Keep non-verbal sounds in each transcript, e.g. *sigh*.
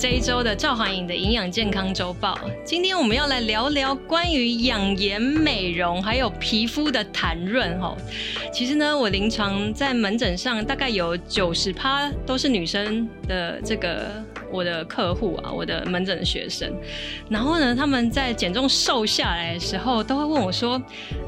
这一周的赵环颖的营养健康周报，今天我们要来聊聊关于养颜美容还有皮肤的弹润哈。其实呢，我临床在门诊上大概有九十趴都是女生的这个。我的客户啊，我的门诊的学生，然后呢，他们在减重瘦下来的时候，都会问我说：“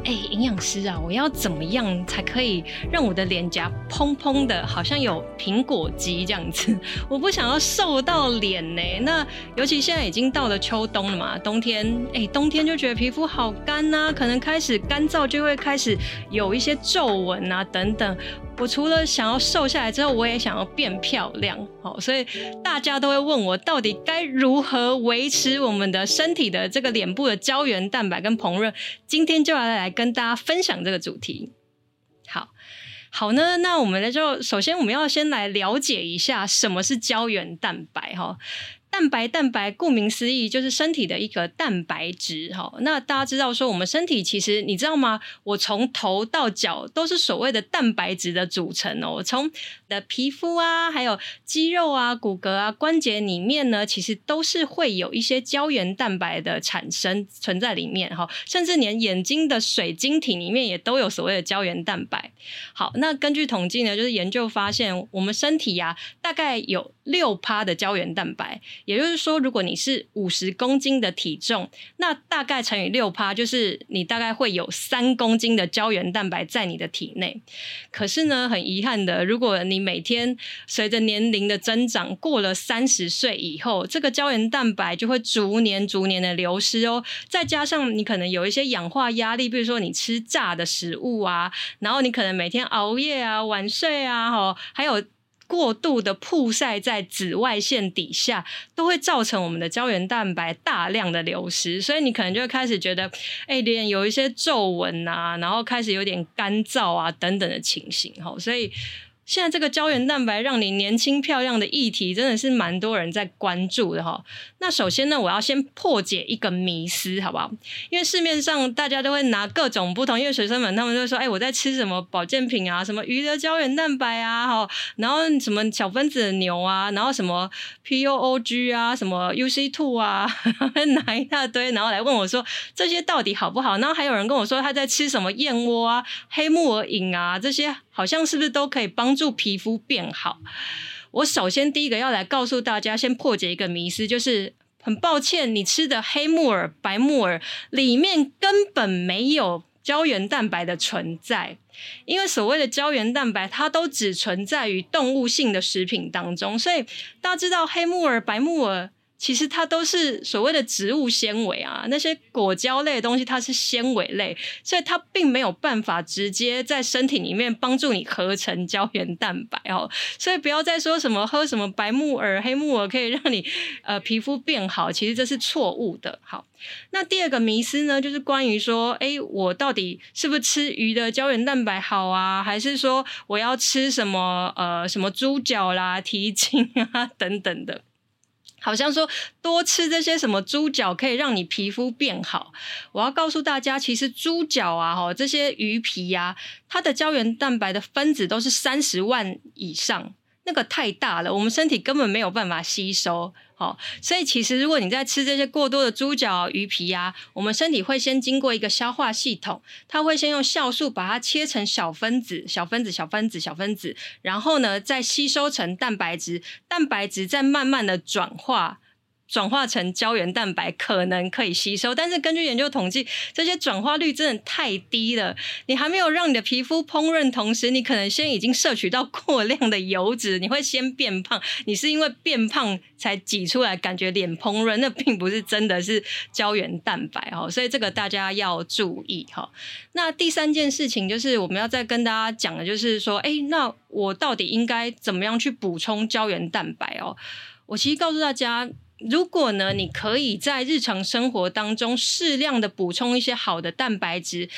哎、营养师啊，我要怎么样才可以让我的脸颊蓬蓬的，好像有苹果肌这样子？我不想要瘦到脸呢。那尤其现在已经到了秋冬了嘛，冬天，哎、冬天就觉得皮肤好干呐、可能开始干燥，就会开始有一些皱纹啊等等。”我除了想要瘦下来之后，我也想要变漂亮，好，所以大家都会问我，到底该如何维持我们的身体的这个脸部的胶原蛋白跟膨润？今天就要来跟大家分享这个主题。好，好呢，那我们呢就首先我们要先来了解一下什么是胶原蛋白，哈。蛋白，蛋白，顾名思义就是身体的一个蛋白质，哈。那大家知道说，我们身体其实你知道吗？我从头到脚都是所谓的蛋白质的组成哦。从的皮肤啊，还有肌肉啊、骨骼啊、关节里面呢，其实都是会有一些胶原蛋白的产生存在里面，哈。甚至连眼睛的水晶体里面也都有所谓的胶原蛋白。好，那根据统计呢，就是研究发现，我们身体呀、啊，大概有六趴的胶原蛋白。也就是说，如果你是五十公斤的体重，那大概乘以六趴，就是你大概会有三公斤的胶原蛋白在你的体内。可是呢，很遗憾的，如果你每天随着年龄的增长，过了三十岁以后，这个胶原蛋白就会逐年逐年的流失哦。再加上你可能有一些氧化压力，比如说你吃炸的食物啊，然后你可能每天熬夜啊、晚睡啊，哈，还有。过度的曝晒在紫外线底下，都会造成我们的胶原蛋白大量的流失，所以你可能就会开始觉得，哎，脸有一些皱纹啊，然后开始有点干燥啊等等的情形，吼，所以。现在这个胶原蛋白让你年轻漂亮的议题，真的是蛮多人在关注的哈。那首先呢，我要先破解一个迷思，好不好？因为市面上大家都会拿各种不同，因为学生们他们就说，哎，我在吃什么保健品啊，什么鱼的胶原蛋白啊，哈，然后什么小分子的牛啊，然后什么 POOG 啊，什么 UC Two 啊，*laughs* 拿一大堆，然后来问我说这些到底好不好？然后还有人跟我说他在吃什么燕窝啊、黑木耳饮啊这些。好像是不是都可以帮助皮肤变好？我首先第一个要来告诉大家，先破解一个迷思，就是很抱歉，你吃的黑木耳、白木耳里面根本没有胶原蛋白的存在，因为所谓的胶原蛋白，它都只存在于动物性的食品当中，所以大家知道黑木耳、白木耳。其实它都是所谓的植物纤维啊，那些果胶类的东西，它是纤维类，所以它并没有办法直接在身体里面帮助你合成胶原蛋白哦。所以不要再说什么喝什么白木耳、黑木耳可以让你呃皮肤变好，其实这是错误的。好，那第二个迷思呢，就是关于说，哎，我到底是不是吃鱼的胶原蛋白好啊，还是说我要吃什么呃什么猪脚啦、*laughs* 蹄筋啊等等的？好像说多吃这些什么猪脚可以让你皮肤变好，我要告诉大家，其实猪脚啊，哈，这些鱼皮呀，它的胶原蛋白的分子都是三十万以上。那个太大了，我们身体根本没有办法吸收，哦，所以其实如果你在吃这些过多的猪脚、鱼皮呀，我们身体会先经过一个消化系统，它会先用酵素把它切成小分子、小分子、小分子、小分子，然后呢再吸收成蛋白质，蛋白质再慢慢的转化。转化成胶原蛋白可能可以吸收，但是根据研究统计，这些转化率真的太低了。你还没有让你的皮肤烹饪，同时你可能先已经摄取到过量的油脂，你会先变胖。你是因为变胖才挤出来，感觉脸烹饪，那并不是真的是胶原蛋白哈。所以这个大家要注意哈。那第三件事情就是我们要再跟大家讲的，就是说，哎，那我到底应该怎么样去补充胶原蛋白哦？我其实告诉大家。如果呢，你可以在日常生活当中适量的补充一些好的蛋白质，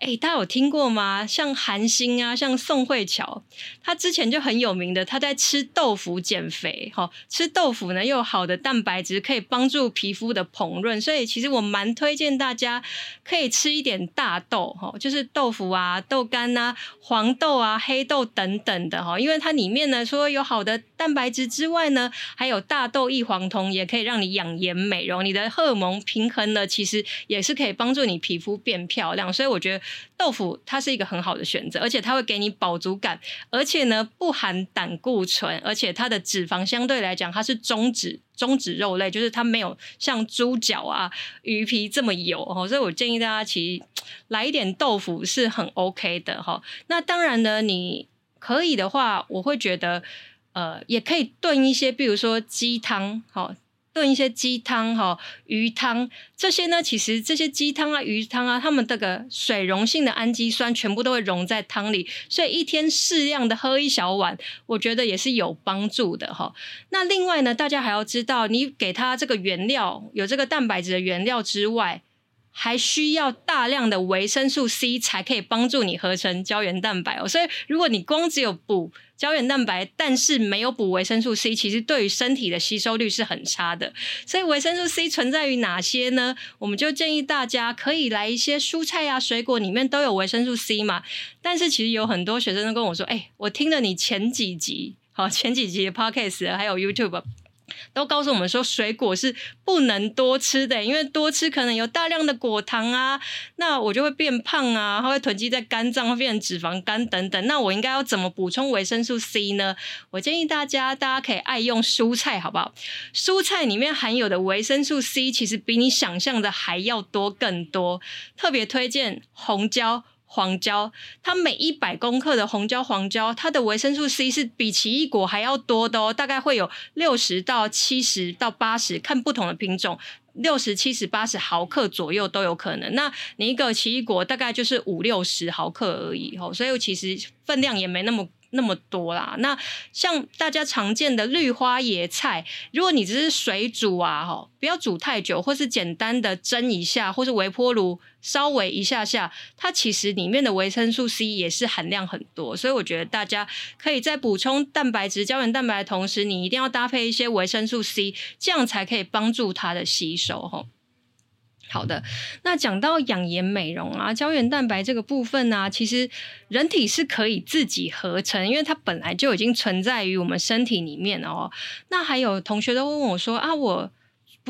哎，大家有听过吗？像韩星啊，像宋慧乔，她之前就很有名的，她在吃豆腐减肥，哈，吃豆腐呢又有好的蛋白质，可以帮助皮肤的膨润，所以其实我蛮推荐大家可以吃一点大豆，哈，就是豆腐啊、豆干啊、黄豆啊、黑豆等等的，哈，因为它里面呢，除了有好的蛋白质之外呢，还有大豆异黄酮也。可以让你养颜美容，你的荷尔蒙平衡了，其实也是可以帮助你皮肤变漂亮。所以我觉得豆腐它是一个很好的选择，而且它会给你饱足感，而且呢不含胆固醇，而且它的脂肪相对来讲它是中脂中脂肉类，就是它没有像猪脚啊、鱼皮这么油哈。所以我建议大家其实来一点豆腐是很 OK 的哈。那当然呢，你可以的话，我会觉得呃也可以炖一些，比如说鸡汤哈。炖一些鸡汤哈、鱼汤这些呢，其实这些鸡汤啊、鱼汤啊，它们这个水溶性的氨基酸全部都会溶在汤里，所以一天适量的喝一小碗，我觉得也是有帮助的哈。那另外呢，大家还要知道，你给它这个原料有这个蛋白质的原料之外，还需要大量的维生素 C 才可以帮助你合成胶原蛋白哦。所以如果你光只有补胶原蛋白，但是没有补维生素 C，其实对于身体的吸收率是很差的。所以维生素 C 存在于哪些呢？我们就建议大家可以来一些蔬菜啊、水果里面都有维生素 C 嘛。但是其实有很多学生都跟我说：“哎、我听了你前几集，好，前几集的 Podcast 还有 YouTube。”都告诉我们说，水果是不能多吃的，因为多吃可能有大量的果糖啊，那我就会变胖啊，它会囤积在肝脏，会变成脂肪肝等等。那我应该要怎么补充维生素 C 呢？我建议大家，大家可以爱用蔬菜，好不好？蔬菜里面含有的维生素 C 其实比你想象的还要多更多，特别推荐红椒。黄椒，它每一百公克的红椒、黄椒，它的维生素 C 是比奇异果还要多的哦，大概会有六十到七十到八十，看不同的品种，六十、七十、八十毫克左右都有可能。那你一个奇异果大概就是五六十毫克而已哦，所以其实分量也没那么。那么多啦，那像大家常见的绿花椰菜，如果你只是水煮啊，哈，不要煮太久，或是简单的蒸一下，或是微波炉稍微一下下，它其实里面的维生素 C 也是含量很多，所以我觉得大家可以在补充蛋白质、胶原蛋白的同时，你一定要搭配一些维生素 C，这样才可以帮助它的吸收，哈。好的，那讲到养颜美容啊，胶原蛋白这个部分呢、其实人体是可以自己合成，因为它本来就已经存在于我们身体里面哦。那还有同学都问我说啊，我。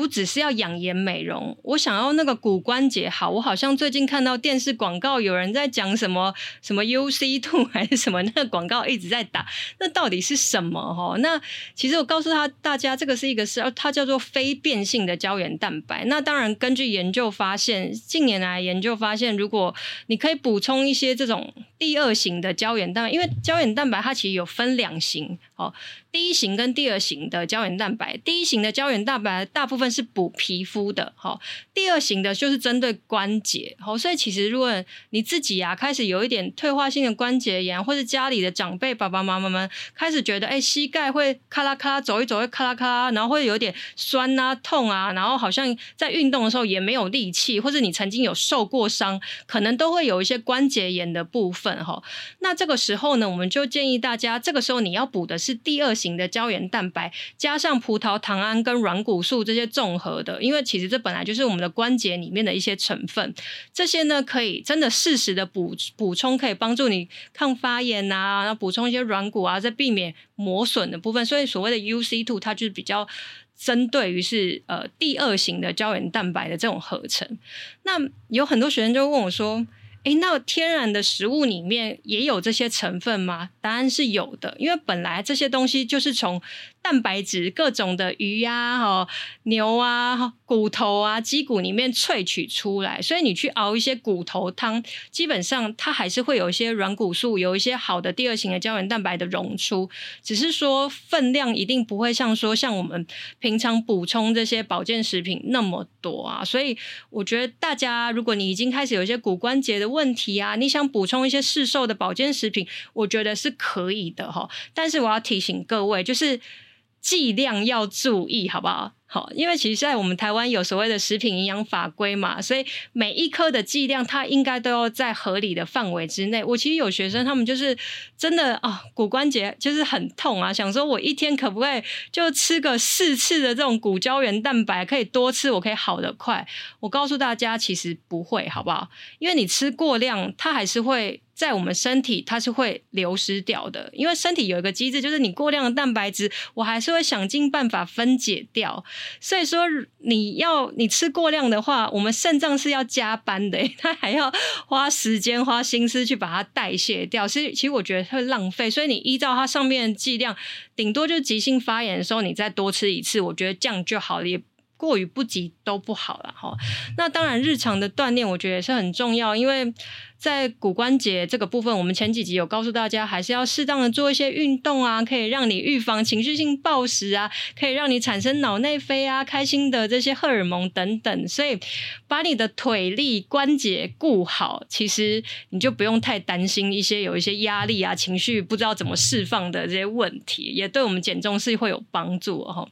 不只是要养颜美容，我想要那个骨关节好。我好像最近看到电视广告，有人在讲什么什么 UC Two *laughs* 还是什么，那个广告一直在打，那到底是什么？哈，那其实我告诉他大家，这个是一个是它叫做非变性的胶原蛋白。那当然，根据研究发现，近年来研究发现，如果你可以补充一些这种第二型的胶原蛋白，因为胶原蛋白它其实有分两型，哦。第一型跟第二型的胶原蛋白，第一型的胶原蛋白大部分是补皮肤的，哈。第二型的就是针对关节，好，所以其实如果你自己啊开始有一点退化性的关节炎，或者家里的长辈爸爸妈妈们开始觉得，哎，膝盖会咔啦咔啦，走一走会咔啦咔啦，然后会有点酸啊、痛啊，然后好像在运动的时候也没有力气，或者你曾经有受过伤，可能都会有一些关节炎的部分，哈。那这个时候呢，我们就建议大家，这个时候你要补的是第二型。的胶原蛋白加上葡萄糖胺跟软骨素这些综合的，因为其实这本来就是我们的关节里面的一些成分，这些呢可以真的适时的补补充，可以帮助你抗发炎啊，然后补充一些软骨啊，在避免磨损的部分。所以所谓的 UC two，它就是比较针对于是呃第二型的胶原蛋白的这种合成。那有很多学生就问我说，诶，那天然的食物里面也有这些成分吗？答案是有的，因为本来这些东西就是从。蛋白质各种的鱼呀、哈牛啊、骨头啊、鸡骨里面萃取出来，所以你去熬一些骨头汤，基本上它还是会有一些软骨素，有一些好的第二型的胶原蛋白的溶出，只是说分量一定不会像说像我们平常补充这些保健食品那么多啊。所以我觉得大家，如果你已经开始有一些骨关节的问题啊，你想补充一些市售的保健食品，我觉得是可以的哈。但是我要提醒各位，就是。剂量要注意，好不好？好，因为其实在我们台湾有所谓的食品营养法规嘛，所以每一颗的剂量它应该都要在合理的范围之内。我其实有学生他们就是真的啊、哦，骨关节就是很痛啊，想说我一天可不可以就吃个四次的这种骨胶原蛋白，可以多吃，我可以好得快。我告诉大家，其实不会，好不好？因为你吃过量，它还是会。在我们身体，它是会流失掉的，因为身体有一个机制，就是你过量的蛋白质，我还是会想尽办法分解掉。所以说，你要你吃过量的话，我们肾脏是要加班的，*laughs* 它还要花时间、花心思去把它代谢掉。所以，其实我觉得会浪费。所以，你依照它上面的剂量，顶多就急性发炎的时候，你再多吃一次，我觉得这样就好了。也过于不及都不好了哈。那当然，日常的锻炼我觉得也是很重要，因为在骨关节这个部分，我们前几集有告诉大家，还是要适当的做一些运动啊，可以让你预防情绪性暴食啊，可以让你产生脑内啡啊、开心的这些荷尔蒙等等。所以，把你的腿力关节顾好，其实你就不用太担心一些有一些压力啊、情绪不知道怎么释放的这些问题，也对我们减重是会有帮助哦。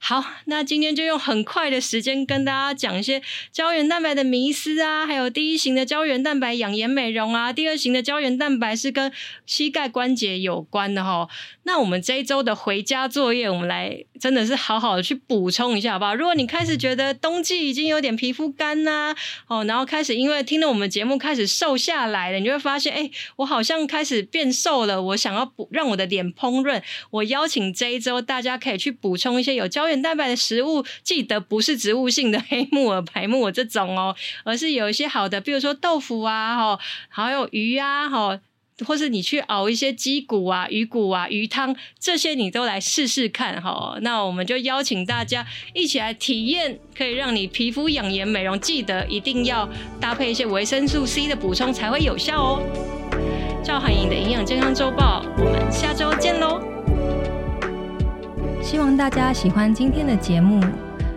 好，那今天就用很快的时间跟大家讲一些胶原蛋白的迷思啊，还有第一型的胶原蛋白养颜美容啊，第二型的胶原蛋白是跟膝盖关节有关的哈。那我们这一周的回家作业，我们来真的是好好的去补充一下，好不好？如果你开始觉得冬季已经有点皮肤干呐，哦，然后开始因为听了我们节目开始瘦下来了，你就会发现，哎，我好像开始变瘦了，我想要补让我的脸膨润，我邀请这一周大家可以去补充一些有胶原蛋白的食物，记得不是植物性的黑木耳、白木耳这种哦，而是有一些好的，比如说豆腐啊，哈，还有鱼啊，哈，或是你去熬一些鸡骨啊、鱼骨啊、鱼汤，这些你都来试试看哈。那我们就邀请大家一起来体验，可以让你皮肤养颜美容，记得一定要搭配一些维生素 C 的补充才会有效哦。赵函颖的营养健康周报，我们下周见喽。希望大家喜欢今天的节目。